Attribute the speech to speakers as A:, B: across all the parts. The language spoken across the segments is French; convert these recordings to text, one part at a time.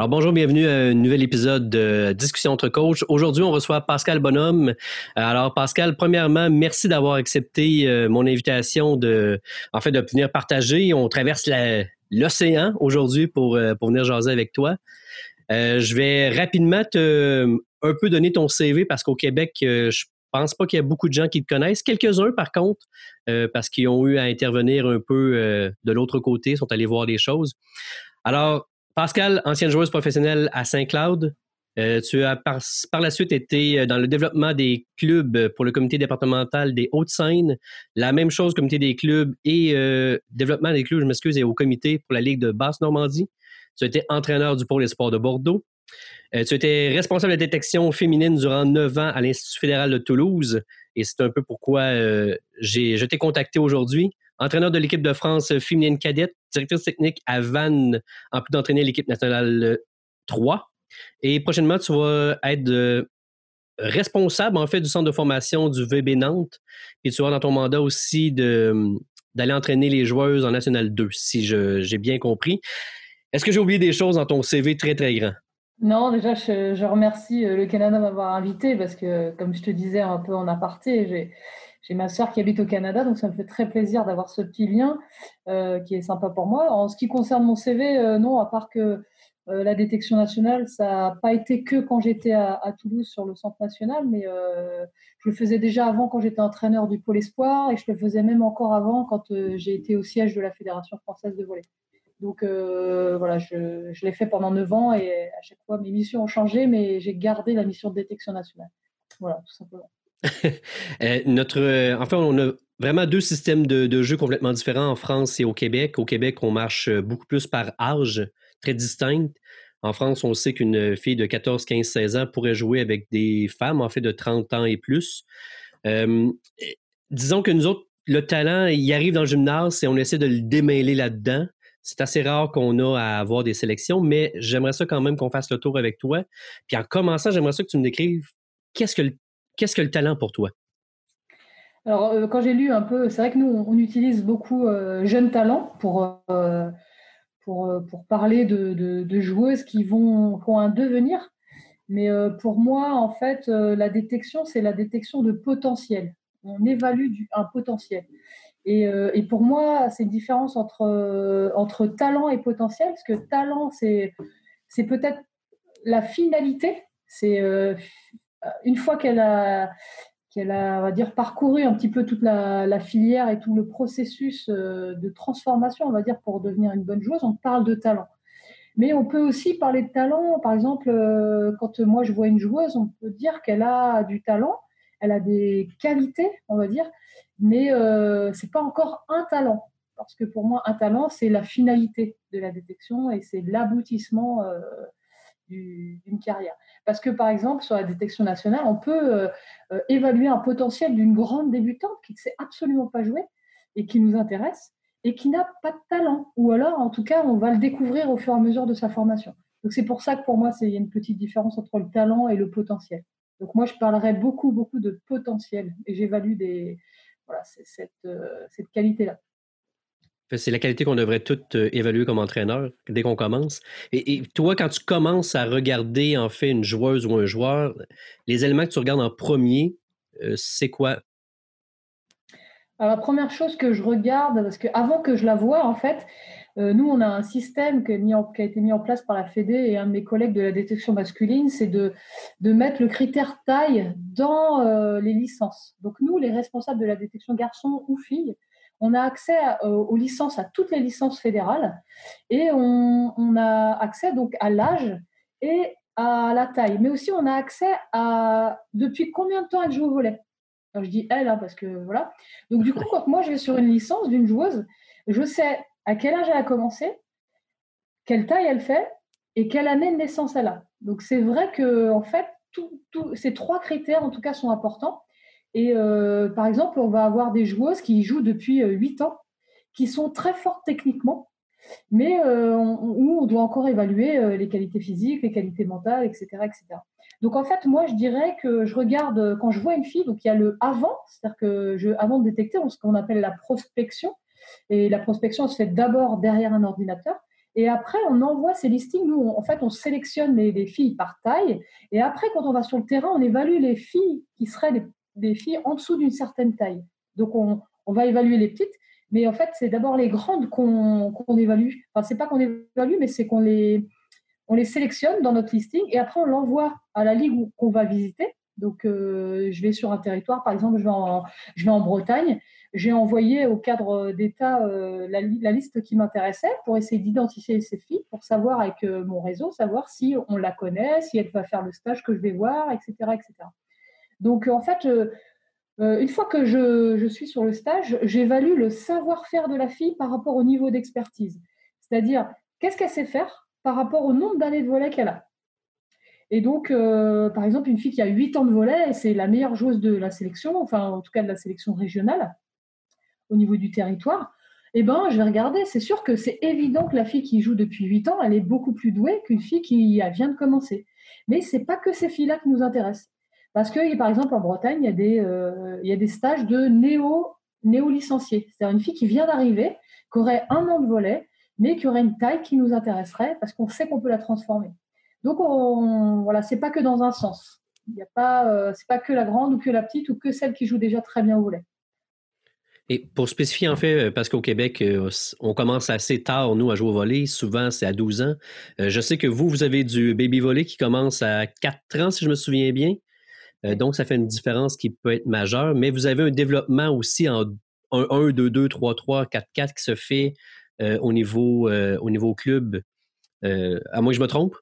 A: Alors bonjour, bienvenue à un nouvel épisode de Discussion entre coachs. Aujourd'hui, on reçoit Pascal Bonhomme. Alors Pascal, premièrement, merci d'avoir accepté euh, mon invitation de, en fait, de venir partager. On traverse l'océan aujourd'hui pour, euh, pour venir jaser avec toi. Euh, je vais rapidement te un peu donner ton CV parce qu'au Québec, je pense pas qu'il y a beaucoup de gens qui te connaissent. Quelques-uns, par contre, parce qu'ils ont eu à intervenir un peu de l'autre côté, sont allés voir des choses. Alors, Pascal, ancienne joueuse professionnelle à Saint-Cloud. Euh, tu as par, la suite été euh, dans le développement des clubs pour le comité départemental des Hauts-de-Seine. La même chose, comité des clubs et euh, développement des clubs, je m'excuse, au comité pour la Ligue de Basse-Normandie. Tu as été entraîneur du pôle espoir de Bordeaux. tu étais responsable de détection féminine durant neuf ans à l'Institut fédéral de Toulouse. Et c'est un peu pourquoi je t'ai contacté aujourd'hui entraîneur de l'équipe de France féminine cadette, directrice technique à Vannes, en plus d'entraîner l'équipe nationale 3. Et prochainement, tu vas être euh, responsable, en fait, du centre de formation du VB Nantes. Et tu vas dans ton mandat aussi d'aller entraîner les joueuses en National 2, si j'ai bien compris. Est-ce que j'ai oublié des choses dans ton CV très, très grand?
B: Non, déjà, je, je remercie euh, le Canada de m'avoir invité parce que, comme je te disais un peu en aparté, j'ai j'ai ma sœur qui habite au Canada, donc ça me fait très plaisir d'avoir ce petit lien euh, qui est sympa pour moi. En ce qui concerne mon CV, euh, non, à part que euh, la détection nationale, ça n'a pas été que quand j'étais à, Toulouse sur le centre national, mais je le faisais déjà avant quand j'étais entraîneur du Pôle Espoir et je le faisais même encore avant quand j'ai été au siège de la Fédération française de volley. Donc voilà, je, je l'ai fait pendant 9 ans et à chaque fois mes missions ont changé, mais j'ai gardé la mission de détection nationale. Voilà, tout simplement.
A: Euh, notre, euh, enfin, on a vraiment deux systèmes de, jeu complètement différents en France et au Québec. Au Québec, on marche euh, beaucoup plus par âge, très distinct. En France, on sait qu'une fille de 14, 15, 16 ans pourrait jouer avec des femmes, en fait, de 30 ans et plus. disons que nous autres, le talent, il arrive dans le gymnase et on essaie de le démêler là-dedans. C'est assez rare qu'on a à avoir des sélections, mais j'aimerais ça quand même qu'on fasse le tour avec toi. Puis en commençant, j'aimerais ça que tu me décrives qu'est-ce que le Qu'est-ce que le talent pour toi?
B: Alors, euh, quand j'ai lu un peu, c'est vrai que nous, on, utilise beaucoup euh, jeunes talents pour, euh, pour, pour, parler de, de, joueuses qui vont, ont un devenir. Mais pour moi, en fait, la détection, c'est la détection de potentiel. On évalue un potentiel. Et, et, pour moi, c'est une différence entre, entre talent et potentiel, parce que talent, c'est peut-être la finalité, c'est une fois qu'elle a, va dire, parcouru un petit peu toute la, filière et tout le processus euh, de transformation, on va dire, pour devenir une bonne joueuse, on parle de talent. Mais on peut aussi parler de talent. Par exemple, euh, quand moi je vois une joueuse, on peut dire qu'elle a du talent, elle a des qualités, on va dire, mais euh, c'est pas encore un talent. Parce que pour moi, un talent, c'est la finalité de la détection et c'est l'aboutissement euh, d'une carrière. Parce que, par exemple, sur la détection nationale, on peut euh, euh, évaluer un potentiel d'une grande débutante qui ne sait absolument pas jouer et qui nous intéresse et qui n'a pas de talent. Ou alors, en tout cas, on va le découvrir au fur et à mesure de sa formation. Donc, c'est pour ça que pour moi, il y a une petite différence entre le talent et le potentiel. Donc, moi, je parlerais beaucoup, beaucoup de potentiel et j'évalue des, voilà, cette, euh, cette qualité-là.
A: C'est la qualité qu'on devrait toutes euh, évaluer comme entraîneur dès qu'on commence. Et, toi, quand tu commences à regarder en fait une joueuse ou un joueur, les éléments que tu regardes en premier, euh, c'est quoi?
B: Alors, la première chose que je regarde, parce qu'avant que je la voie, en fait, euh, nous, on a un système qui, a été mis en place par la Fédé et un de mes collègues de la détection masculine, c'est de, de mettre le critère taille dans les licences. Donc, nous, les responsables de la détection garçon ou fille, on a accès aux licences, à toutes les licences fédérales, et on, a accès donc à l'âge et à la taille, mais aussi on a accès à depuis combien de temps elle joue au volet? Je dis elle hein, parce que voilà. Donc du coup, quand moi je vais sur une licence d'une joueuse, je sais à quel âge elle a commencé, quelle taille elle fait et quelle année de naissance elle a. Donc c'est vrai que en fait, ces trois critères en tout cas sont importants. Et euh, par exemple, on va avoir des joueuses qui jouent depuis 8 euh, ans, qui sont très fortes techniquement, mais euh, où on doit encore évaluer les qualités physiques, les qualités mentales, etc., etc. Donc en fait, moi, je dirais que je regarde, quand je vois une fille, donc il y a le avant, c'est-à-dire que je, avant de détecter, on, ce qu'on appelle la prospection. Et la prospection se fait d'abord derrière un ordinateur. Et après, on envoie ces listings. Nous, en fait, on sélectionne les, filles par taille. Et après, quand on va sur le terrain, on évalue les filles qui seraient des, filles en dessous d'une certaine taille. Donc, on, va évaluer les petites. Mais en fait, c'est d'abord les grandes qu'on évalue. Enfin, c'est pas qu'on évalue, mais c'est qu'on les, on les sélectionne dans notre listing. Et après, on l'envoie à la ligue qu'on va visiter. Donc, euh, je vais sur un territoire, par exemple, je vais en, je vais en Bretagne. J'ai envoyé au cadre d'État euh, la, liste qui m'intéressait pour essayer d'identifier ces filles, pour savoir avec euh, mon réseau, savoir si on la connaît, si elle va faire le stage que je vais voir, etc. etc. Donc, en fait, une fois que je, suis sur le stage, j'évalue le savoir-faire de la fille par rapport au niveau d'expertise. C'est-à-dire, qu'est-ce qu'elle sait faire par rapport au nombre d'années de volet qu'elle a? Et donc, euh, par exemple, une fille qui a 8 ans de volet, c'est la meilleure joueuse de la sélection, enfin en tout cas de la sélection régionale au niveau du territoire. Eh ben, je vais regarder. C'est sûr que c'est évident que la fille qui joue depuis 8 ans, elle est beaucoup plus douée qu'une fille qui vient de commencer. Mais c'est pas que ces filles-là qui nous intéressent. Parce que, par exemple, en Bretagne, il y a des, euh, il y a des stages de néo, néo-licenciés. C'est-à-dire une fille qui vient d'arriver, qui aurait un an de volet, mais qui aurait une taille qui nous intéresserait parce qu'on sait qu'on peut la transformer. Donc, on, voilà, c'est pas que dans un sens. Il n'y a pas, euh, c'est pas que la grande ou que la petite ou que celle qui joue déjà très bien au volet.
A: Et pour spécifier, en fait, euh, parce qu'au Québec, on commence assez tard, nous, à jouer au volet. Souvent, c'est à 12 ans. Je sais que vous, vous avez du baby volley qui commence à 4 ans, si je me souviens bien. Donc, ça fait une différence qui peut être majeure. Mais vous avez un développement aussi en 1, 2, 2, 3, 3, 4, 4 qui se fait euh, au, niveau, euh, au niveau club. Euh, à que je me trompe?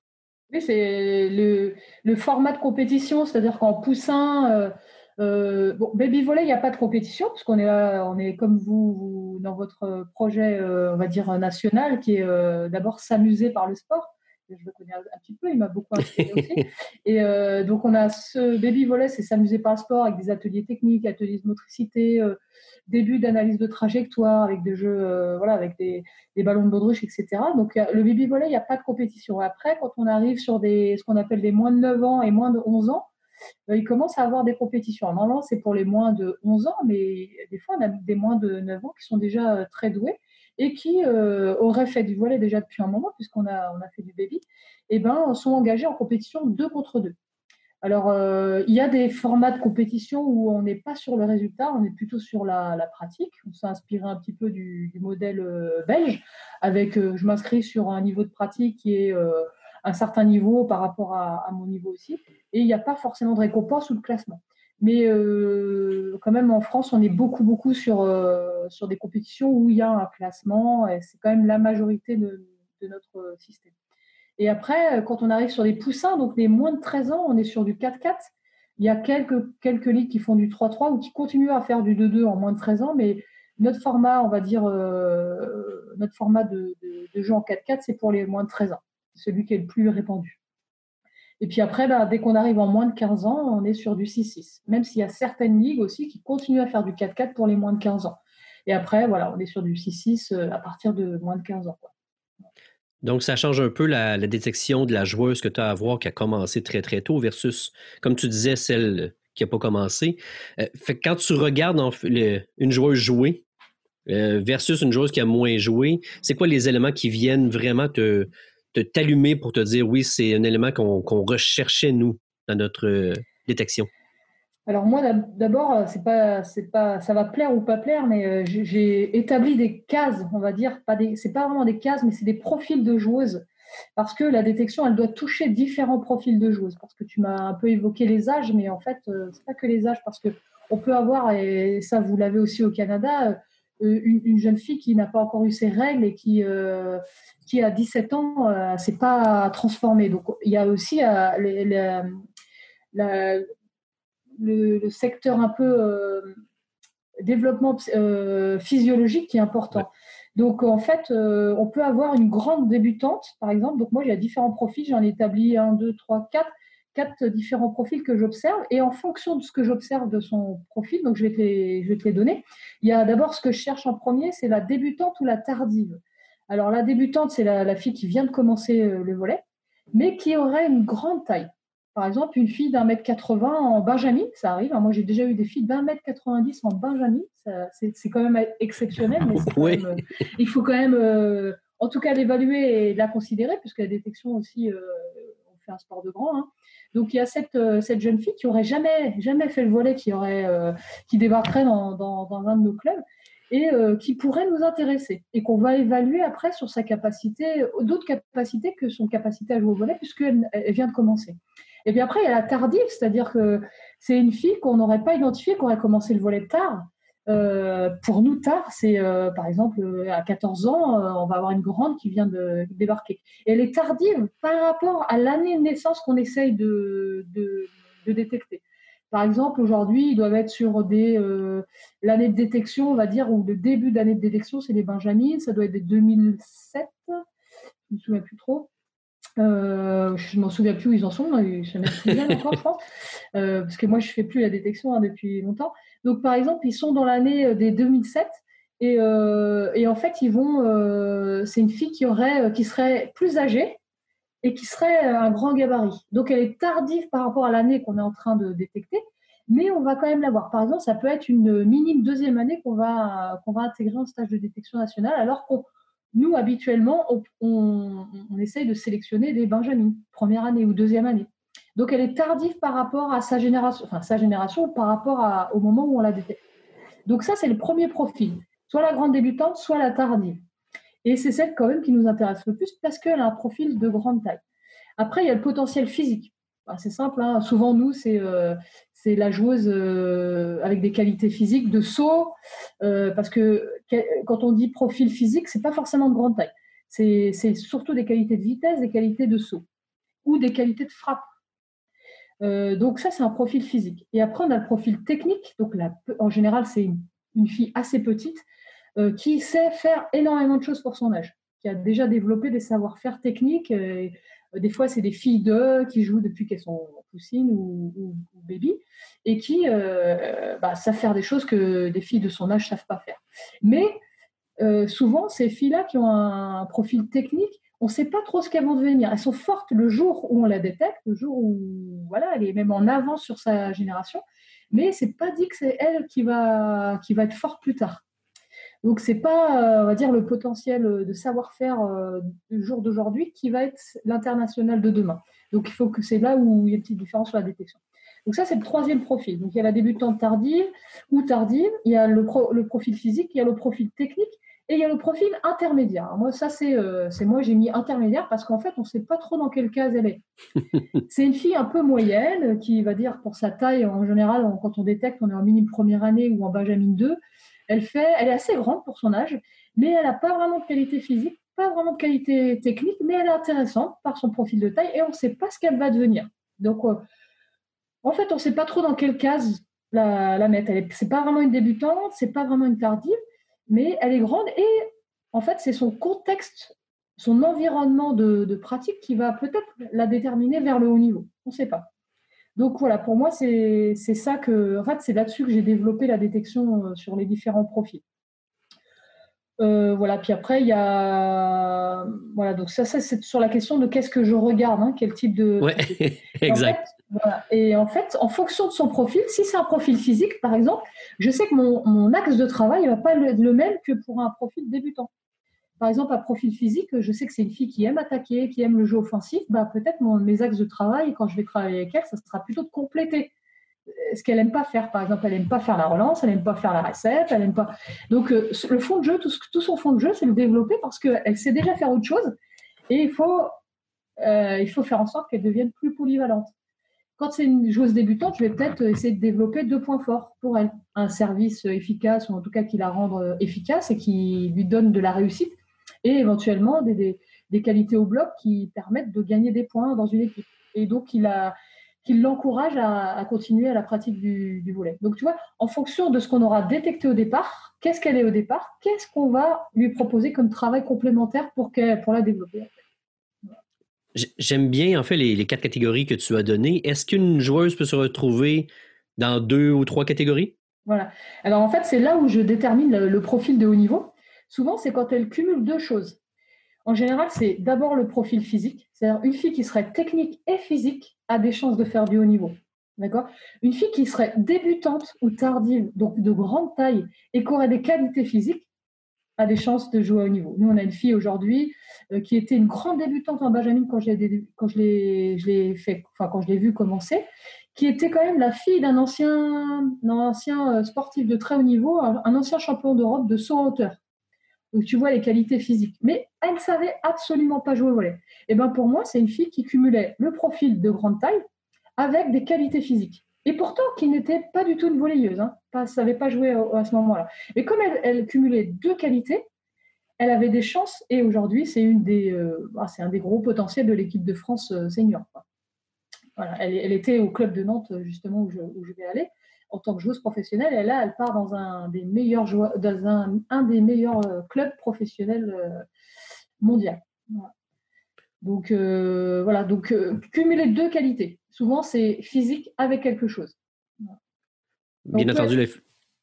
B: Oui, c'est le, format de compétition, c'est-à-dire qu'en poussin, bon, baby volley, il n'y a pas de compétition, parce qu'on est est comme vous, dans votre projet, on va dire national, qui est d'abord s'amuser par le sport. Je le connais un petit peu, il m'a beaucoup inspiré aussi. Et donc, on a ce baby volley, c'est s'amuser par sport avec des ateliers techniques, ateliers de motricité, début d'analyse de trajectoire avec des jeux, euh, voilà, avec des, ballons de baudruche, etc. Donc le baby volley, il n'y a pas de compétition. Après, quand on arrive sur des, ce qu'on appelle des moins de 9 ans et moins de 11 ans, euh, il commence à avoir des compétitions. Normalement, c'est pour les moins de 11 ans, mais des fois, on a des moins de 9 ans qui sont déjà euh, très doués et qui auraient fait du volet déjà depuis un moment, puisqu'on a, on a fait du baby, et ben, sont engagés en compétition deux contre deux. Alors, euh, il y a des formats de compétition où on n'est pas sur le résultat, on est plutôt sur la, pratique. On s'est inspiré un petit peu du, modèle euh, belge, avec euh, je m'inscris sur un niveau de pratique qui est un certain niveau par rapport à, mon niveau aussi. Et il n'y a pas forcément de récompense ou de classement. Mais quand même, en France, on est beaucoup, beaucoup sur, sur des compétitions où il y a un classement, et c'est quand même la majorité de notre système. Et après, euh, quand on arrive sur les poussins, donc les moins de 13 ans, on est sur du 4-4. Il y a quelques, quelques ligues qui font du 3-3 ou qui continuent à faire du 2-2 en moins de 13 ans, mais notre format, on va dire, euh, notre format de, jeu en 4-4, c'est pour les moins de 13 ans, celui qui est le plus répandu. Et puis après, bah, dès qu'on arrive en moins de 15 ans, on est sur du 6-6, même s'il y a certaines ligues aussi qui continuent à faire du 4-4 pour les moins de 15 ans. Et après, voilà, on est sur du 6-6 euh, à partir de moins de 15 ans.
A: Donc, ça change un peu la, détection de la joueuse que tu as à voir qui a commencé très, très tôt versus, comme tu disais, celle qui n'a pas commencé. Euh, fait quand tu regardes une joueuse jouer euh, versus une joueuse qui a moins joué, c'est quoi les éléments qui viennent vraiment te, t'allumer pour te dire oui, c'est un élément qu'on, recherchait, nous, dans notre euh, détection?
B: Alors moi, d'abord, euh, c'est pas, c'est pas, ça va plaire ou pas plaire, mais euh, j'ai établi des cases, on va dire, pas des, c'est pas vraiment des cases, mais c'est des profils de joueuses, parce que la détection, elle doit toucher différents profils de joueuses. Parce que tu m'as un peu évoqué les âges, mais en fait, c'est pas que les âges, parce que on peut avoir, et ça vous l'avez aussi au Canada, une, jeune fille qui n'a pas encore eu ses règles et qui, qui à 17 ans, euh, s'est pas transformée. Donc il y a aussi les, la, le, secteur un peu euh, développement euh, physiologique qui est important. Donc, en fait, euh, on peut avoir une grande débutante, par exemple. Donc, moi, j'ai différents profils. J'en ai établi un, deux, trois, quatre, quatre différents profils que j'observe. Et en fonction de ce que j'observe de son profil, donc je vais, te les, je vais te les donner. Il y a d'abord ce que je cherche en premier, c'est la débutante ou la tardive. Alors, la débutante, c'est la, la, fille qui vient de commencer le volet, mais qui aurait une grande taille. Par exemple, une fille d'un mètre 80 en Benjamin, ça arrive. Moi, j'ai déjà eu des filles d'un mètre 90 en Benjamin. C'est quand même exceptionnel, mais euh, il faut quand même. Euh, en tout cas l'évaluer et la considérer, puisque la détection aussi, on fait un sport de grand. Hein. Donc il y a cette, cette jeune fille qui aurait jamais, jamais fait le volet, qui, aurait, qui débarquerait dans, dans, dans, un de nos clubs et qui pourrait nous intéresser et qu'on va évaluer après sur sa capacité, d'autres capacités que son capacité à jouer au volet, puisqu'elle elle vient de commencer. Et puis après, il y a la tardive, c'est-à-dire que c'est une fille qu'on n'aurait pas identifiée, qui aurait commencé le volet tard. Euh, pour nous, tard, c'est euh, par exemple à 14 ans, euh, on va avoir une grande qui vient de débarquer. Et elle est tardive par rapport à l'année de naissance qu'on essaye de, détecter. Par exemple, aujourd'hui, ils doivent être sur des l'année de détection, on va dire, ou le début d'année de détection, c'est les Benjamins, ça doit être des 2007, je ne me souviens plus trop. Euh, je ne m'en souviens plus où ils en sont, sont même plus encore, je pense, euh, parce que moi, je ne fais plus la détection hein, depuis longtemps. Donc, par exemple, ils sont dans l'année euh, des 2007 et, et, en fait, ils vont. c'est une fille qui, aurait, qui serait plus âgée et qui serait un grand gabarit. Donc, elle est tardive par rapport à l'année qu'on est en train de détecter, mais on va quand même l'avoir. Par exemple, ça peut être une minime deuxième année qu'on va, intégrer en stage de détection nationale, alors qu'on nous, habituellement, on, essaye de sélectionner des Benjamins, première année ou deuxième année. Donc, elle est tardive par rapport à sa génération, enfin, sa génération par rapport au moment où on la détecte. Donc, ça, c'est le premier profil. Soit la grande débutante, soit la tardive. Et c'est celle quand même qui nous intéresse le plus parce qu'elle a un profil de grande taille. Après, il y a le potentiel physique. c'est simple, hein. souvent nous, c'est euh, la joueuse euh, avec des qualités physiques de saut, euh, parce que quand on dit profil physique, c'est pas forcément de grande taille. C'est surtout des qualités de vitesse, des qualités de saut ou des qualités de frappe. Donc ça, c'est un profil physique. Et après, on a le profil technique. Donc en général, c'est une, fille assez petite qui sait faire énormément de choses pour son âge, qui a déjà développé des savoir-faire techniques. des fois, c'est des filles d'eux qui jouent depuis qu'elles sont poussines ou, ou, baby, et qui euh, bah, savent faire des choses que des filles de son âge ne savent pas faire. Mais euh, souvent, ces filles-là qui ont un, profil technique, on ne sait pas trop ce qu'elles vont devenir. Elles sont fortes le jour où on la détecte, le jour où voilà, elle est même en avance sur sa génération, mais c'est pas dit que c'est elle qui va, qui va être forte plus tard. Donc c'est pas, euh, on va dire, le potentiel de savoir-faire du jour d'aujourd'hui qui va être l'international de demain. Donc il faut que c'est là où il y a une petite différence sur la détection. Donc ça, c'est le troisième profil. Donc il y a la débutante tardive ou tardive, il y a le, profil physique, il y a le profil technique et il y a le profil intermédiaire. moi, ça, euh, c'est moi, j'ai mis intermédiaire parce qu'en fait, on ne sait pas trop dans quelle case elle est. c'est une fille un peu moyenne qui va dire pour sa taille, en général, quand on détecte, on est en minime première année ou en Benjamin 2. Elle, est assez grande pour son âge, mais elle n'a pas vraiment de qualité physique pas vraiment de qualité technique, mais elle est intéressante par son profil de taille et on ne sait pas ce qu'elle va devenir. Donc, euh, en fait, on ne sait pas trop dans quelle case la, la mettre. Ce n'est pas vraiment une débutante, c'est pas vraiment une tardive, mais elle est grande et en fait, c'est son contexte, son environnement de, pratique qui va peut-être la déterminer vers le haut niveau. On ne sait pas. Donc voilà, pour moi, c'est ça que, en fait, c'est là-dessus que j'ai développé la détection euh, sur les différents profils. Euh, voilà, puis après, il y a. Voilà, donc ça, c'est sur la question de qu'est-ce que je regarde, hein, quel type de.
A: Ouais, exact.
B: Et en fait, en fonction de son profil, si c'est un profil physique, par exemple, je sais que mon, axe de travail ne va pas être le même que pour un profil débutant. Par exemple, un profil physique, je sais que c'est une fille qui aime attaquer, qui aime le jeu offensif, bah, peut-être mes axes de travail, quand je vais travailler avec elle, ça sera plutôt de compléter ce qu'elle aime pas faire. Par exemple, elle aime pas faire la relance, elle aime pas faire la recette, elle aime pas. Donc, euh, le fond de jeu, tout, son fond de jeu, c'est le développer parce qu'elle sait déjà faire autre chose et il faut, euh, il faut faire en sorte qu'elle devienne plus polyvalente. Quand c'est une joueuse débutante, je vais peut-être essayer de développer deux points forts pour elle. Un service efficace, ou en tout cas qui la rende euh, efficace et qui lui donne de la réussite, et éventuellement des, des, des qualités au bloc qui permettent de gagner des points dans une équipe. Et donc, il a, qui l'encourage à, continuer à la pratique du, volet. Donc, tu vois, en fonction de ce qu'on aura détecté au départ, qu'est-ce qu'elle est au départ, qu'est-ce qu'on va lui proposer comme travail complémentaire pour, pour la développer.
A: J'aime bien, en fait, les, quatre catégories que tu as données. Est-ce qu'une joueuse peut se retrouver dans deux ou trois catégories?
B: Voilà. Alors, en fait, c'est là où je détermine le profil de haut niveau. Souvent, c'est quand elle cumule deux choses. En général, c'est d'abord le profil physique, c'est-à-dire une fille qui serait technique et physique a des chances de faire du haut niveau. Une fille qui serait débutante ou tardive, donc de grande taille, et qui aurait des qualités physiques, a des chances de jouer au niveau. Nous, on a une fille aujourd'hui euh, qui était une grande débutante en Benjamin quand, je l'ai fait, quand je l'ai vue commencer, qui était quand même la fille d'un ancien, ancien euh, sportif de très haut niveau, un, ancien champion d'Europe de saut en hauteur. Donc tu vois les qualités physiques. Mais elle ne savait absolument pas jouer au volet. Et ben pour moi, c'est une fille qui cumulait le profil de grande taille avec des qualités physiques. Et pourtant, qui n'était pas du tout une volleyeuse, hein, pas, savait pas jouer à, ce moment-là. Et comme elle, cumulait deux qualités, elle avait des chances. Et aujourd'hui, c'est une des, euh, ah, c'est un des gros potentiels de l'équipe de France euh, senior. Voilà, elle, était au club de Nantes justement où je, vais aller en tant que joueuse professionnelle. Et là, elle part dans un des meilleurs dans un, des meilleurs euh, clubs professionnels mondiaux. Donc voilà, donc cumuler deux qualités. Souvent, c'est physique avec quelque chose.
A: Bien entendu, les,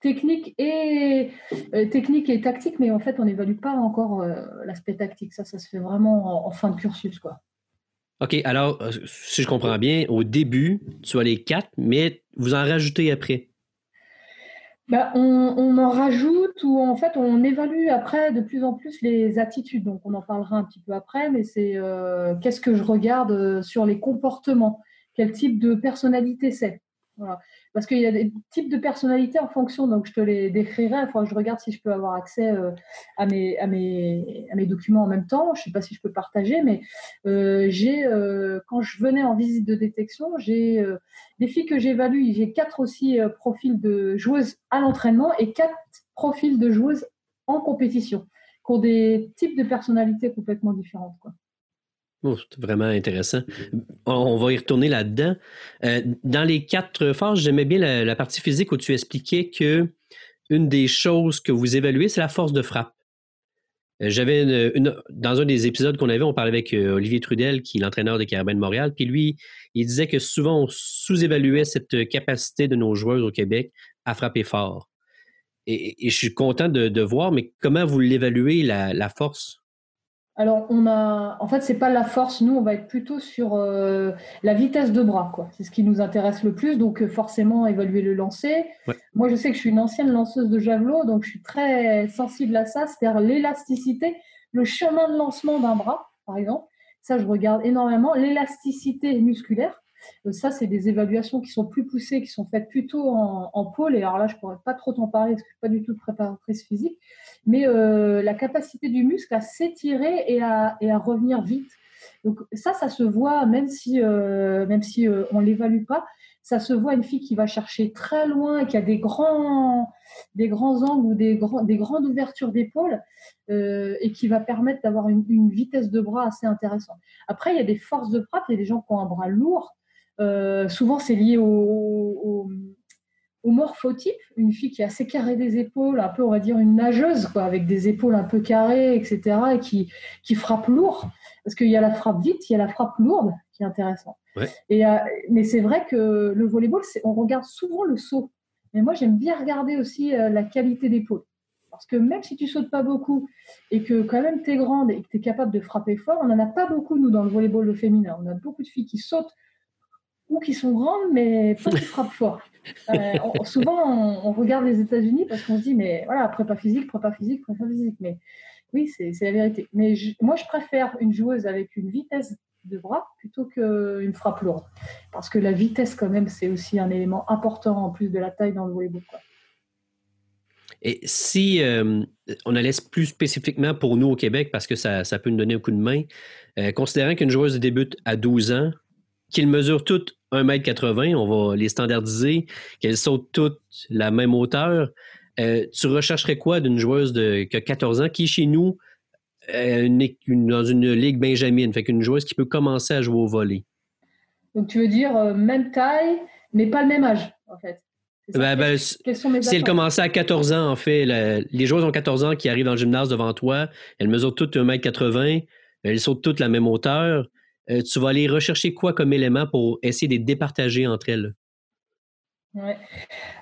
B: technique et euh, technique et tactique, mais en fait, on n'évalue pas encore euh, l'aspect tactique. Ça, ça se fait vraiment en, fin de cursus, quoi.
A: OK, alors, euh, si je comprends bien, au début, tu as les quatre, mais vous en rajoutez après.
B: Bah, on, en rajoute ou en fait on évalue après de plus en plus les attitudes. Donc on en parlera un petit peu après, mais c'est qu'est-ce que je regarde sur les comportements, quel type de personnalité c'est? Voilà. Parce qu'il y a des types de personnalités en fonction, donc je te les décrirai. Il que je regarde si je peux avoir accès euh, à, mes, à, mes, à mes documents en même temps. Je ne sais pas si je peux partager, mais euh, j'ai, euh, quand je venais en visite de détection, j'ai des filles que j'évalue. J'ai quatre aussi profils de joueuses à l'entraînement et quatre profils de joueuses en compétition, qui ont des types de personnalités complètement différentes.
A: Oh, c'est vraiment intéressant. On va y retourner là-dedans. Euh, dans les quatre phases, j'aimais bien la, partie physique où tu expliquais que une des choses que vous évaluez, c'est la force de frappe. Euh, j'avais une, dans un des épisodes qu'on avait, on parlait avec euh, Olivier Trudel, qui est l'entraîneur des Carabins de Montréal, puis lui, il disait que souvent on sous-évaluait cette capacité de nos joueurs au Québec à frapper fort. Et, je suis content de, voir, mais comment vous l'évaluez, la force?
B: Alors, on a, en fait, c'est pas la force. Nous, on va être plutôt sur euh, la vitesse de bras, quoi. C'est ce qui nous intéresse le plus. Donc, euh, forcément, évaluer le lancer. Moi, je sais que je suis une ancienne lanceuse de javelot, donc je suis très sensible à ça, c'est-à-dire l'élasticité, le chemin de lancement d'un bras, par exemple. Ça, je regarde énormément. L'élasticité musculaire. Euh, ça, c'est des évaluations qui sont plus poussées, qui sont faites plutôt en, pôle. Et alors là, je pourrais pas trop t'en parler parce que je suis pas du tout préparatrice physique. Mais euh, la capacité du muscle à s'étirer et à, et à revenir vite. Donc ça, ça se voit même si, euh, même si on l'évalue pas. Ça se voit une fille qui va chercher très loin, qui a des grands, des grands angles ou des, grands, des grandes ouvertures d'épaule et qui va permettre d'avoir une, une, vitesse de bras assez intéressante. Après, il y a des forces de frappe. Il y a des gens qui ont un bras lourd euh, souvent, c'est lié au, morphotype, une fille qui est assez carrée des épaules, un peu, on va dire, une nageuse, quoi, avec des épaules un peu carrées, etc., et qui, qui frappe lourd. Parce qu'il y a la frappe vite, il y a la frappe lourde, qui est intéressant. Et, euh, mais c'est vrai que le volleyball, on regarde souvent le saut. Mais moi, j'aime bien regarder aussi euh, la qualité d'épaule. Parce que même si tu sautes pas beaucoup et que quand même tu es grande et que tu es capable de frapper fort, on n'en a pas beaucoup, nous, dans le volleyball féminin. On a beaucoup de filles qui sautent qui sont grandes, mais pas qui frappent fort. Euh, souvent, on, regarde les États-Unis parce qu'on se dit, mais voilà, prépa physique, prépa physique, prépa physique. Mais oui, c'est la vérité. Mais moi, je préfère une joueuse avec une vitesse de bras plutôt qu'une frappe lourde. Parce que la vitesse, quand même, c'est aussi un élément important en plus de la taille dans le volleyball.
A: Et si euh, on allait plus spécifiquement pour nous au Québec, parce que ça, ça peut nous donner un coup de main, euh, considérant qu'une joueuse débute à 12 ans, qu'ils mesurent toutes 1m80, on va les standardiser, qu'elles sautent toutes la même hauteur. Euh, tu rechercherais quoi d'une joueuse de, qui a 14 ans qui, chez nous, est dans une ligue benjamin, fait qu'une joueuse qui peut commencer à jouer au volet?
B: Donc, tu veux dire euh, même taille, mais pas le même âge, en fait.
A: Ben, ben, si elle commençait à 14 ans, en fait, les joueuses ont 14 ans qui arrivent dans le gymnase devant toi, elles mesurent toutes 1m80, elles sautent toutes la même hauteur. Euh, tu vas aller rechercher quoi comme élément pour essayer de les départager entre elles?
B: Ouais.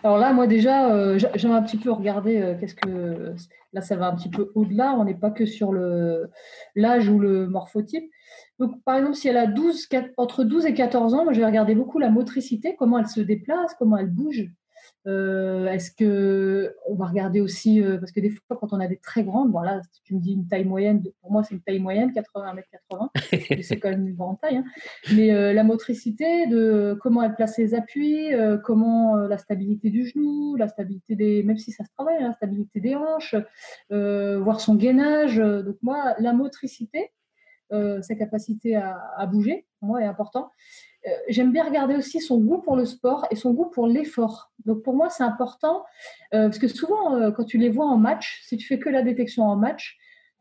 B: Alors là, moi déjà, euh, j'aimerais un petit peu regarder euh, qu'est-ce que. Là, ça va un petit peu au-delà. On n'est pas que sur l'âge ou le morphotype. Donc, par exemple, si elle a 12, entre 12 et 14 ans, moi, je vais regarder beaucoup la motricité, comment elle se déplace, comment elle bouge. Euh, Est-ce que on va regarder aussi euh, parce que des fois quand on a des très grandes, voilà, si tu me dis une taille moyenne, pour moi c'est une taille moyenne, 80 m 80, c'est quand même une grande taille. Hein. Mais euh, la motricité, de comment elle place ses appuis, comment la stabilité du genou, la stabilité des, même si ça se travaille, hein, la stabilité des hanches, voir son gainage. donc moi, la motricité, sa capacité à, à, bouger, pour moi est important. Euh, j'aime bien regarder aussi son goût pour le sport et son goût pour l'effort. Donc pour moi, c'est important euh, parce que souvent, euh, quand tu les vois en match, si tu fais que la détection en match,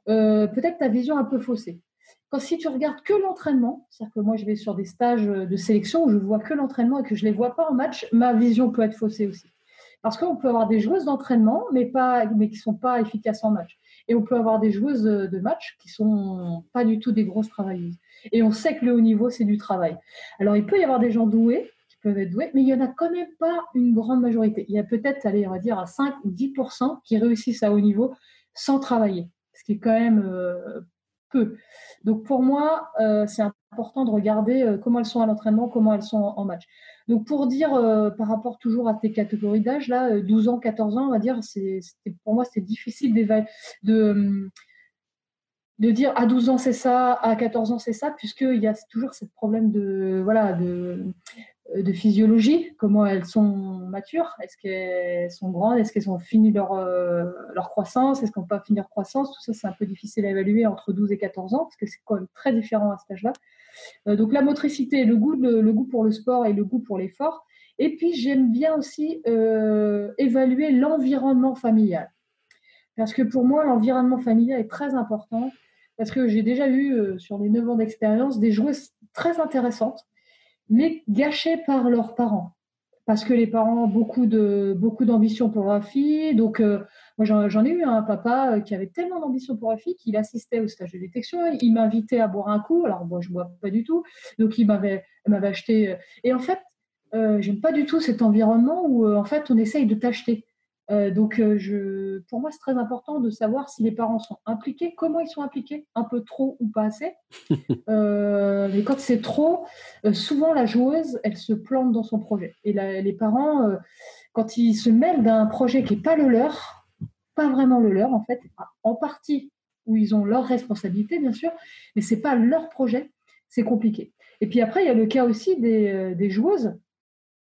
B: peut-être ta vision un peu faussée. Quand si tu regardes que l'entraînement, c'est-à-dire que moi je vais sur des stages de sélection où je vois que l'entraînement et que je les vois pas en match, ma vision peut être faussée aussi. Parce qu'on peut avoir des joueuses d'entraînement, mais, pas, mais qui ne sont pas efficaces en match. Et on peut avoir des joueuses de match qui sont pas du tout des grosses travailleuses. Et on sait que le haut niveau, c'est du travail. Alors, il peut y avoir des gens doués qui peuvent être doués, mais il n'y en a quand même pas une grande majorité. Il y a peut-être, allez, on va dire, à 5 ou 10% qui réussissent à haut niveau sans travailler, ce qui est quand même euh, peu. Donc, pour moi, euh, c'est important de regarder euh, comment elles sont à l'entraînement, comment elles sont en, match. Donc, pour dire, par rapport toujours à tes catégories d'âge, là, 12 ans, 14 ans, on va dire, c'est, pour moi, c'est difficile de de dire à 12 ans c'est ça, à 14 ans c'est ça, puisqu'il y a toujours ce problème de, voilà, de, de physiologie, comment elles sont matures, est-ce qu'elles sont grandes, est-ce qu'elles ont fini leur, euh, leur croissance, est-ce qu'elles n'ont pas fini leur croissance, tout ça c'est un peu difficile à évaluer entre 12 et 14 ans, parce que c'est quand même très différent à cet âge-là. Euh, donc la motricité, le goût, le, goût pour le sport et le goût pour l'effort. Et puis j'aime bien aussi euh, évaluer l'environnement familial. Parce que pour moi, l'environnement familial est très important parce que j'ai déjà eu, euh, sur les 9 ans d'expérience, des joueuses très intéressantes, mais gâchées par leurs parents. Parce que les parents ont beaucoup, de, beaucoup d'ambition pour leur fille. Donc, euh, moi, j'en, ai eu un papa euh, qui avait tellement d'ambition pour la fille qu'il assistait au stage de détection. Il m'invitait à boire un coup. Alors, moi, je ne bois pas du tout. Donc, il m'avait, m'avait acheté. Et en fait, j'aime pas du tout cet environnement où, en fait, on essaye de t'acheter. Euh, donc, euh, je, pour moi, c'est très important de savoir si les parents sont impliqués, comment ils sont impliqués, un peu trop ou pas assez. Euh, mais quand c'est trop, souvent la joueuse, elle se plante dans son projet. Et les parents, quand ils se mêlent d'un projet qui n'est pas le leur, pas vraiment le leur en fait, en partie où ils ont leur responsabilité bien sûr, mais c'est pas leur projet, c'est compliqué. Et puis après, il y a le cas aussi des, des joueuses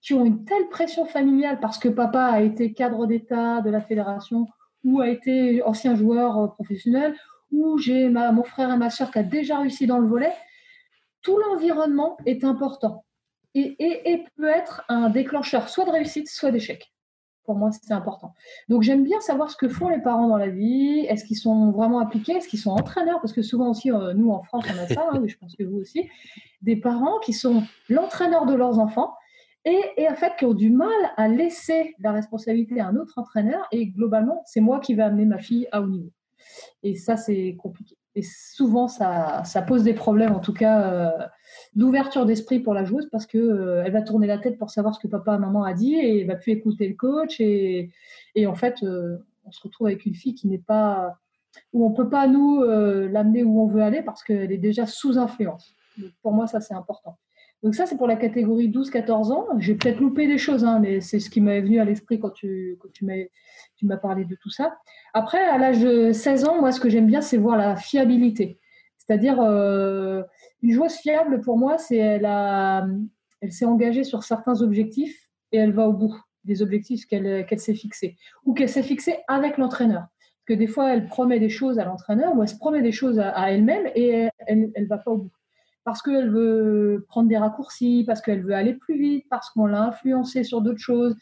B: qui ont une telle pression familiale parce que papa a été cadre d'État de la fédération ou a été ancien joueur euh, professionnel, ou j'ai mon frère et ma soeur qui a déjà réussi dans le volet, tout l'environnement est important et, et, peut être un déclencheur soit de réussite, soit d'échec. Pour moi, c'est important. Donc, j'aime bien savoir ce que font les parents dans la vie. Est-ce qu'ils sont vraiment appliqués Est-ce qu'ils sont entraîneurs? Parce que souvent aussi, euh, nous en France, on a ça, hein, je pense que vous aussi, des parents qui sont l'entraîneur de leurs enfants et, en fait qui ont du mal à laisser la responsabilité à un autre entraîneur et globalement c'est moi qui vais amener ma fille à haut niveau. Et ça c'est compliqué. Et souvent ça, pose des problèmes en tout cas euh, d'ouverture d'esprit pour la joueuse parce que euh, va tourner la tête pour savoir ce que papa maman a dit et elle va plus écouter le coach et, en fait euh, on se retrouve avec une fille qui n'est pas où on peut pas nous l'amener où on veut aller parce qu'elle est déjà sous influence pour moi ça c'est important donc ça, c'est pour la catégorie 12-14 ans. J'ai peut-être loupé des choses, hein, mais c'est ce qui m'est venu à l'esprit quand tu, tu m'as parlé de tout ça. Après, à l'âge de 16 ans, moi, ce que j'aime bien, c'est voir la fiabilité. C'est-à-dire, euh, une joueuse fiable, pour moi, c'est elle, elle s'est engagée sur certains objectifs et elle va au bout des objectifs qu'elle s'est fixés ou qu'elle s'est fixée avec l'entraîneur. Parce que des fois, elle promet des choses à l'entraîneur ou elle se promet des choses à, elle-même et elle ne va pas au bout parce qu'elle veut prendre des raccourcis, parce qu'elle veut aller plus vite, parce qu'on l'a influencé sur d'autres choses.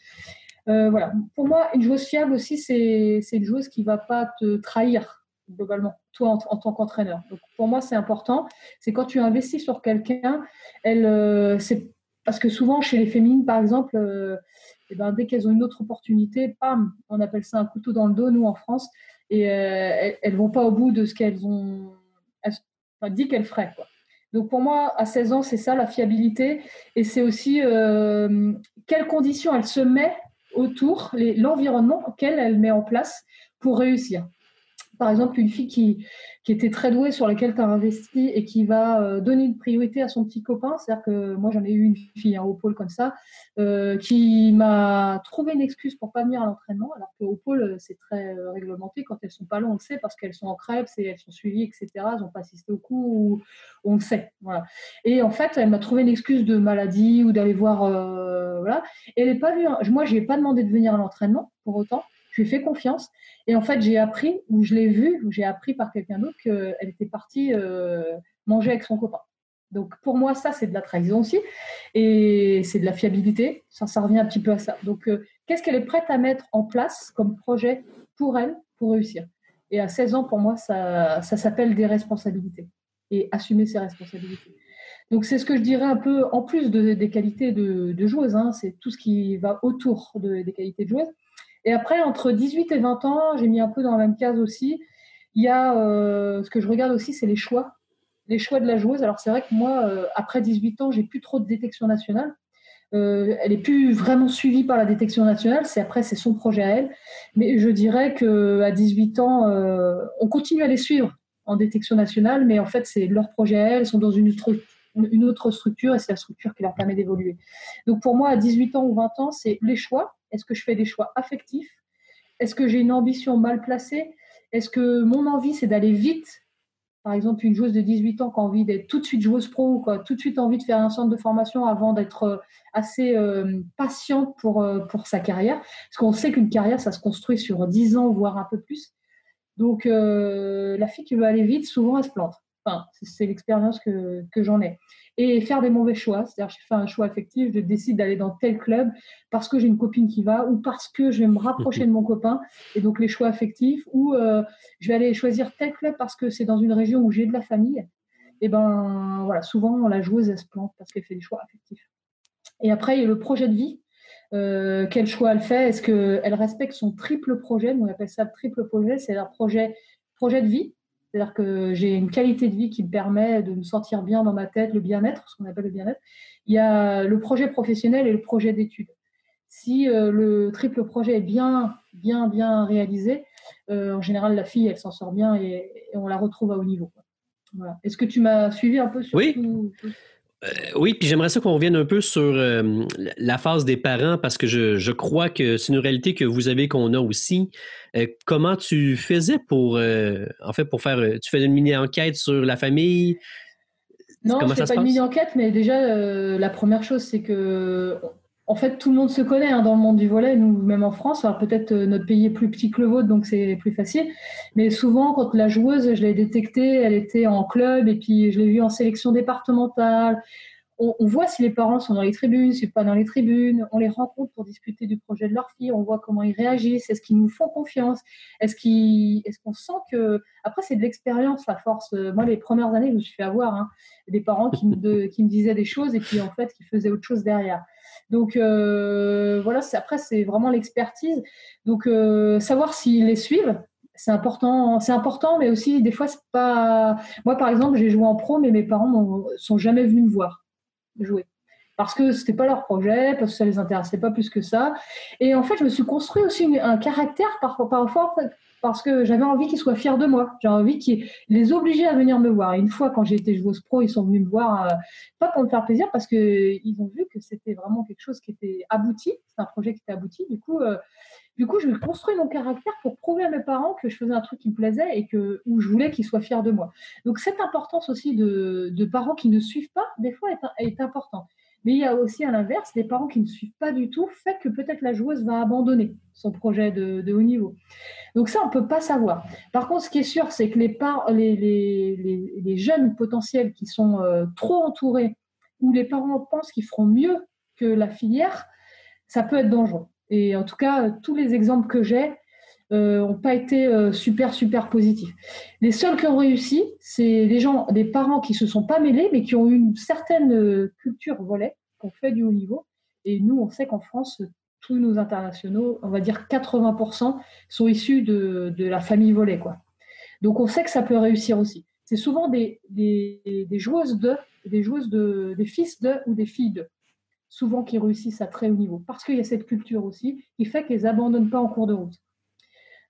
B: Euh, voilà. Pour moi, une joueuse fiable aussi, c'est une joueuse qui ne va pas te trahir globalement, toi en, tant qu'entraîneur. Pour moi, c'est important. C'est quand tu investis sur quelqu'un, euh, c'est parce que souvent chez les féminines, par exemple, euh, eh ben, dès qu'elles ont une autre opportunité, pam, on appelle ça un couteau dans le dos, nous en France, et elles, ne vont pas au bout de ce qu'elles ont dit qu'elles feraient. Donc pour moi, à 16 ans, c'est ça la fiabilité. Et c'est aussi euh, quelles conditions elle se met autour, l'environnement auquel elle met en place pour réussir. Par exemple, une fille qui, était très douée, sur laquelle tu as investi et qui va euh, donner une priorité à son petit copain. C'est-à-dire que moi, j'en ai eu une fille hein, au pôle comme ça, euh, qui m'a trouvé une excuse pour pas venir à l'entraînement, alors qu'au pôle, euh, c'est très réglementé. Quand elles sont pas là, on le sait, parce qu'elles sont en crêpes, et elles sont suivies, etc. Elles n'ont pas assisté au cours, on le sait. Et en fait, elle m'a trouvé une excuse de maladie ou d'aller voir. elle n'est pas venue. Moi, je n'ai pas demandé de venir à l'entraînement, pour autant. Fait confiance. Et en fait, j'ai appris, ou je l'ai vu, ou j'ai appris par quelqu'un d'autre qu'elle était partie euh, manger avec son copain. Donc pour moi, ça, c'est de la trahison aussi. Et c'est de la fiabilité. Ça, ça revient un petit peu à ça. Donc euh, qu'est-ce qu'elle est prête à mettre en place comme projet pour elle, pour réussir? Et à 16 ans, pour moi, ça, ça s'appelle des responsabilités. Et assumer ses responsabilités. Donc c'est ce que je dirais un peu, en plus de, des qualités de, joueuse, hein, c'est tout ce qui va autour de, des qualités de joueuse. Et après, entre 18 et 20 ans, j'ai mis un peu dans la même case aussi. Il y a euh, ce que je regarde aussi, c'est les choix. Les choix de la joueuse. Alors, c'est vrai que moi, euh, après 18 ans, j'ai plus trop de détection nationale. Euh, elle est plus vraiment suivie par la détection nationale. C'est après, c'est son projet à elle. Mais je dirais que à 18 ans, on continue à les suivre en détection nationale, mais en fait, c'est leur projet à elles. Elles sont dans une une autre structure et c'est la structure qui leur permet d'évoluer. Donc, pour moi, à 18 ans ou 20 ans, c'est les choix est-ce que je fais des choix affectifs? Est-ce que j'ai une ambition mal placée? Est-ce que mon envie, c'est d'aller vite? Par exemple, une joueuse de 18 ans qui a envie d'être tout de suite joueuse pro ou quoi, tout de suite envie de faire un centre de formation avant d'être euh, assez euh, patiente pour, euh, pour sa carrière. Parce qu'on sait qu'une carrière, ça se construit sur 10 ans, voire un peu plus. Donc, la fille qui veut aller vite, souvent, elle se plante. Enfin, c'est l'expérience que, que j'en ai et faire des mauvais choix. C'est-à-dire, j'ai fait un choix affectif, je décide d'aller dans tel club parce que j'ai une copine qui va ou parce que je vais me rapprocher de mon copain, et donc les choix affectifs, ou euh, je vais aller choisir tel club parce que c'est dans une région où j'ai de la famille. Et ben voilà, souvent la joueuse elle se plante parce qu'elle fait des choix affectifs. Et après, il y a le projet de vie. Euh, quel choix elle fait? Est-ce qu'elle respecte son triple projet? On appelle ça triple projet, c'est un projet, projet de vie, c'est-à-dire que j'ai une qualité de vie qui me permet de me sentir bien dans ma tête, le bien-être, ce qu'on appelle le bien-être. Il y a le projet professionnel et le projet d'études. Si euh, le triple projet est bien, bien, bien réalisé, euh, en général, la fille, elle s'en sort bien et, on la retrouve à haut niveau. Voilà. Est-ce que tu m'as suivi un peu sur
A: oui.
B: tout,
A: euh, oui, puis j'aimerais ça qu'on revienne un peu sur euh, la phase des parents parce que je, je crois que c'est une réalité que vous avez qu'on a aussi. Euh, comment tu faisais pour, en fait, pour faire, tu fais une mini enquête sur la famille?
B: Non, je pas une mini enquête, mais déjà la première chose c'est que en fait, tout le monde se connaît hein, dans le monde du volet, nous, même en France. Alors peut-être euh, notre pays est plus petit que le vôtre, donc c'est plus facile. Mais souvent, quand la joueuse, je l'ai détectée, elle était en club et puis je l'ai vue en sélection départementale. On, voit si les parents sont dans les tribunes, si pas dans les tribunes. On les rencontre pour discuter du projet de leur fille. On voit comment ils réagissent. Est-ce qu'ils nous font confiance Est-ce qu'on sent que après c'est de l'expérience à force. Moi, les premières années, je me suis fait avoir hein, des parents qui me, qui me disaient des choses et puis en fait qui faisaient autre chose derrière. Donc euh, voilà, après c'est vraiment l'expertise. Donc euh, savoir s'ils les suivent, c'est important, c'est important, mais aussi des fois c'est pas. Moi par exemple, j'ai joué en pro, mais mes parents ne sont jamais venus me voir jouer parce que c'était pas leur projet, parce que ça les intéressait pas plus que ça. Et en fait, je me suis construit aussi un caractère parfois, parfois parce que j'avais envie qu'ils soient fiers de moi. J'ai envie qu'ils les obliger à venir me voir. Une fois, quand j'ai été joueuse pro, ils sont venus me voir, euh, pas pour me faire plaisir, parce qu'ils ont vu que c'était vraiment quelque chose qui était abouti. C'est un projet qui était abouti. Du coup, euh, du coup, je construis mon caractère pour prouver à mes parents que je faisais un truc qui me plaisait et que où je voulais qu'ils soient fiers de moi. Donc, cette importance aussi de, parents qui ne suivent pas, des fois, est, importante. Mais il y a aussi à l'inverse, des parents qui ne suivent pas du tout, fait que peut-être la joueuse va abandonner son projet de, haut niveau. Donc ça, on ne peut pas savoir. Par contre, ce qui est sûr, c'est que les, jeunes potentiels qui sont euh, trop entourés, ou les parents pensent qu'ils feront mieux que la filière, ça peut être dangereux. Et en tout cas, tous les exemples que j'ai, n'ont euh, pas été euh, super, super positifs. Les seuls qui ont réussi, c'est des gens, des parents qui se sont pas mêlés, mais qui ont une certaine euh, culture volet, qui ont fait du haut niveau. Et nous, on sait qu'en France, tous nos internationaux, on va dire 80%, sont issus de, la famille volet. Quoi. Donc on sait que ça peut réussir aussi. C'est souvent des, joueuses de, des joueuses de, des fils de ou des filles de, souvent qui réussissent à très haut niveau, parce qu'il y a cette culture aussi qui fait qu'elles abandonnent pas en cours de route.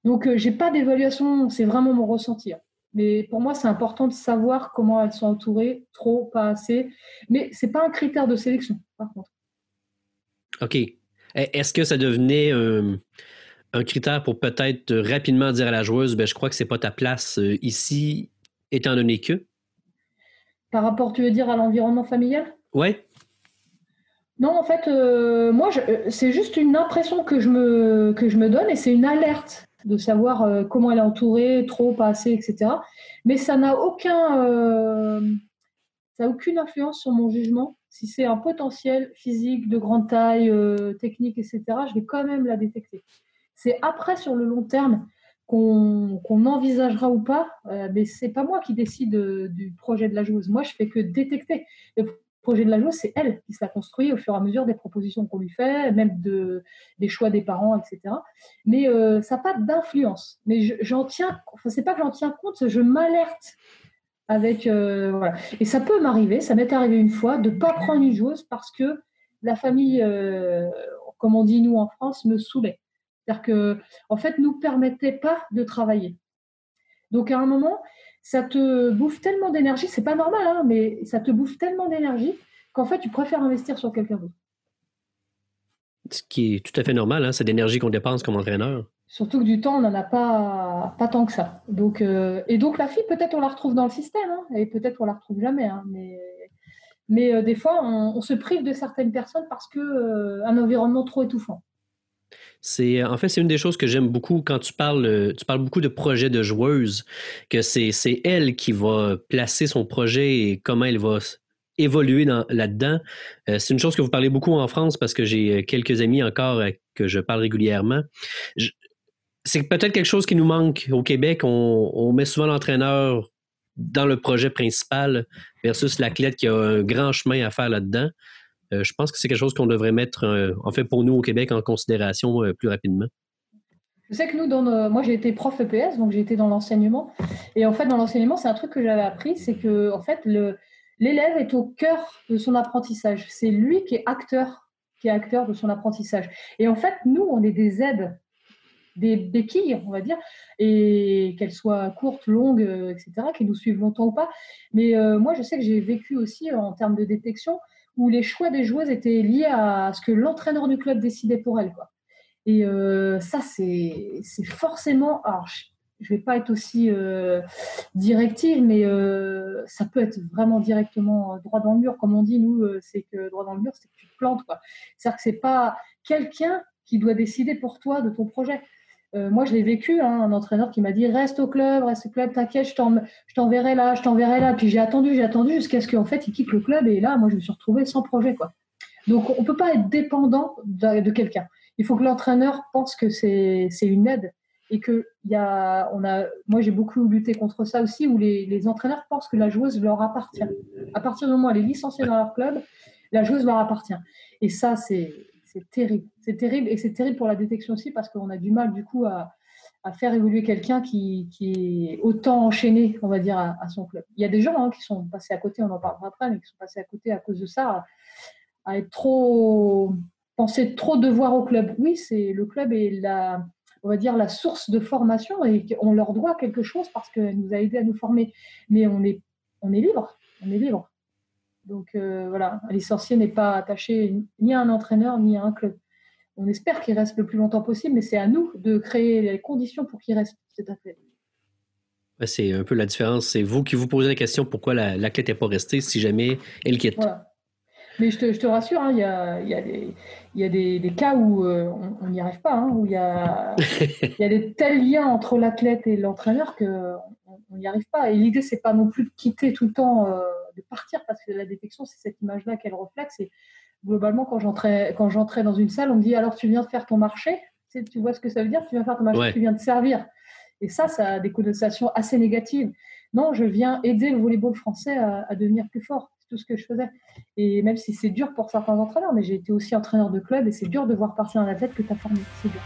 B: Donc, je j'ai pas d'évaluation, c'est vraiment mon ressenti. Hein. Mais pour moi, c'est important de savoir comment elles sont entourées, trop, pas assez. Mais c'est pas un critère de sélection, par contre.
A: OK. Est-ce que ça devenait un critère pour peut-être rapidement dire à la joueuse, ben, je crois que c'est pas ta place euh, ici, étant donné que?
B: Par rapport, tu veux dire, à l'environnement familial?
A: Oui.
B: Non, en fait, euh, moi, euh, c'est juste une impression que je me, donne et c'est une alerte de savoir comment elle est entourée, trop, pas assez, etc. Mais ça n'a aucun, aucune influence sur mon jugement. Si c'est un potentiel physique de grande taille, technique, etc., je vais quand même la détecter. C'est après, sur le long terme, qu'on envisagera ou pas, euh, mais c'est pas moi qui décide euh, du projet de la joueuse. Moi, je fais que détecter. Projet de la joueuse, c'est elle qui se l'a construit au fur et à mesure des propositions qu'on lui fait, même de, des choix des parents, etc. Mais euh, ça n'a pas d'influence. Mais j'en tiens, enfin, c'est pas que j'en tiens compte, je m'alerte avec. voilà. Et ça peut m'arriver, ça m'est arrivé une fois, de ne pas prendre une joueuse parce que la famille, comme on dit nous en France, me saoulait. C'est-à-dire que, en fait, nous permettait pas de travailler. Donc, à un moment, ça te bouffe tellement d'énergie, c'est pas normal, hein, mais ça te bouffe tellement d'énergie qu'en fait, tu préfères investir sur quelqu'un d'autre.
A: Ce qui est tout à fait normal, hein, c'est l'énergie qu'on dépense comme entraîneur.
B: Surtout que du temps, on n'en a pas, pas tant que ça. Donc, euh, et donc, la fille, peut-être on la retrouve dans le système, hein, et peut-être on la retrouve jamais. mais mais euh, des fois, on, se prive de certaines personnes parce qu'un euh, environnement trop étouffant.
A: C'est en fait c'est une des choses que j'aime beaucoup quand tu parles euh, tu parles beaucoup de projets de joueuses que c'est elle qui va placer son projet et comment elle va évoluer là-dedans. Euh, c'est une chose que vous parlez beaucoup en France parce que j'ai euh, quelques amis encore que je parle régulièrement. c'est peut-être quelque chose qui nous manque au Québec. On, met souvent l'entraîneur dans le projet principal versus l'athlète qui a un grand chemin à faire là-dedans. Euh, je pense que c'est quelque chose qu'on devrait mettre, euh, en fait, pour nous au Québec, en considération euh, plus rapidement.
B: Je sais que nous, moi j'ai été prof EPS, donc j'ai été dans l'enseignement. Et en fait, dans l'enseignement, c'est un truc que j'avais appris, c'est que en fait, l'élève est au cœur de son apprentissage. C'est lui qui est acteur, qui est acteur de son apprentissage. Et en fait, nous, on est des aides, des béquilles, on va dire, et qu'elles soient courtes, longues, etc., qui nous suivent longtemps ou pas. Mais moi, je sais que j'ai vécu aussi en termes de détection où les choix des joueuses étaient liés à ce que l'entraîneur du club décidait pour elles. Quoi. Et euh, ça, c'est forcément. Alors, je ne vais pas être aussi euh, directive, mais euh, ça peut être vraiment directement droit dans le mur. Comme on dit, nous, c'est que droit dans le mur, c'est que tu te plantes. C'est-à-dire que ce n'est pas quelqu'un qui doit décider pour toi de ton projet. Euh, moi, je l'ai vécu, hein, un entraîneur qui m'a dit reste au club, reste au club, t'inquiète, je t'enverrai là, je t'enverrai là. Puis j'ai attendu, j'ai attendu jusqu'à ce qu'en fait il quitte le club et là, moi, je me suis retrouvée sans projet, quoi. Donc, on peut pas être dépendant de, quelqu'un. Il faut que l'entraîneur pense que c'est une aide et que y a, on a, moi, j'ai beaucoup lutté contre ça aussi, où les, les, entraîneurs pensent que la joueuse leur appartient. À partir du moment où elle est licenciée dans leur club, la joueuse leur appartient. Et ça, c'est c'est terrible. C'est terrible et c'est terrible pour la détection aussi parce qu'on a du mal du coup à, faire évoluer quelqu'un qui, est autant enchaîné, on va dire, à, son club. Il y a des gens hein, qui sont passés à côté, on en parlera après, mais qui sont passés à côté à cause de ça, à, être trop, penser trop devoir au club. Oui, c'est le club est la, on va dire la source de formation et on leur doit quelque chose parce qu'elle nous a aidé à nous former. Mais on est, on est libre, on est libre. Donc euh, voilà, un licencié n'est pas attaché ni à un entraîneur ni à un club. On espère qu'il reste le plus longtemps possible, mais c'est à nous de créer les conditions pour qu'il reste cet athlète.
A: C'est un peu la différence. C'est vous qui vous posez la question pourquoi l'athlète n'est pas resté si jamais elle quitte?
B: Mais je te, rassure, hein, il y, a, des, cas où euh, on n'y arrive pas, hein, où il y a, y a des tels liens entre l'athlète et l'entraîneur qu'on n'y arrive pas. Et l'idée, c'est pas non plus de quitter tout le temps. Euh, de partir parce que la détection, c'est cette image-là qu'elle reflète. C'est globalement quand j'entrais, quand j'entrais dans une salle, on me dit alors tu viens de faire ton marché, tu vois ce que ça veut dire? Tu viens faire ton marché, tu viens de servir. Et ça, ça a des connotations assez négatives. Non, je viens aider le volleyball français à, devenir plus fort. C'est tout ce que je faisais. Et même si c'est dur pour certains entraîneurs, mais j'ai été aussi entraîneur de club et c'est dur de voir partir un athlète que tu as formé. C'est dur.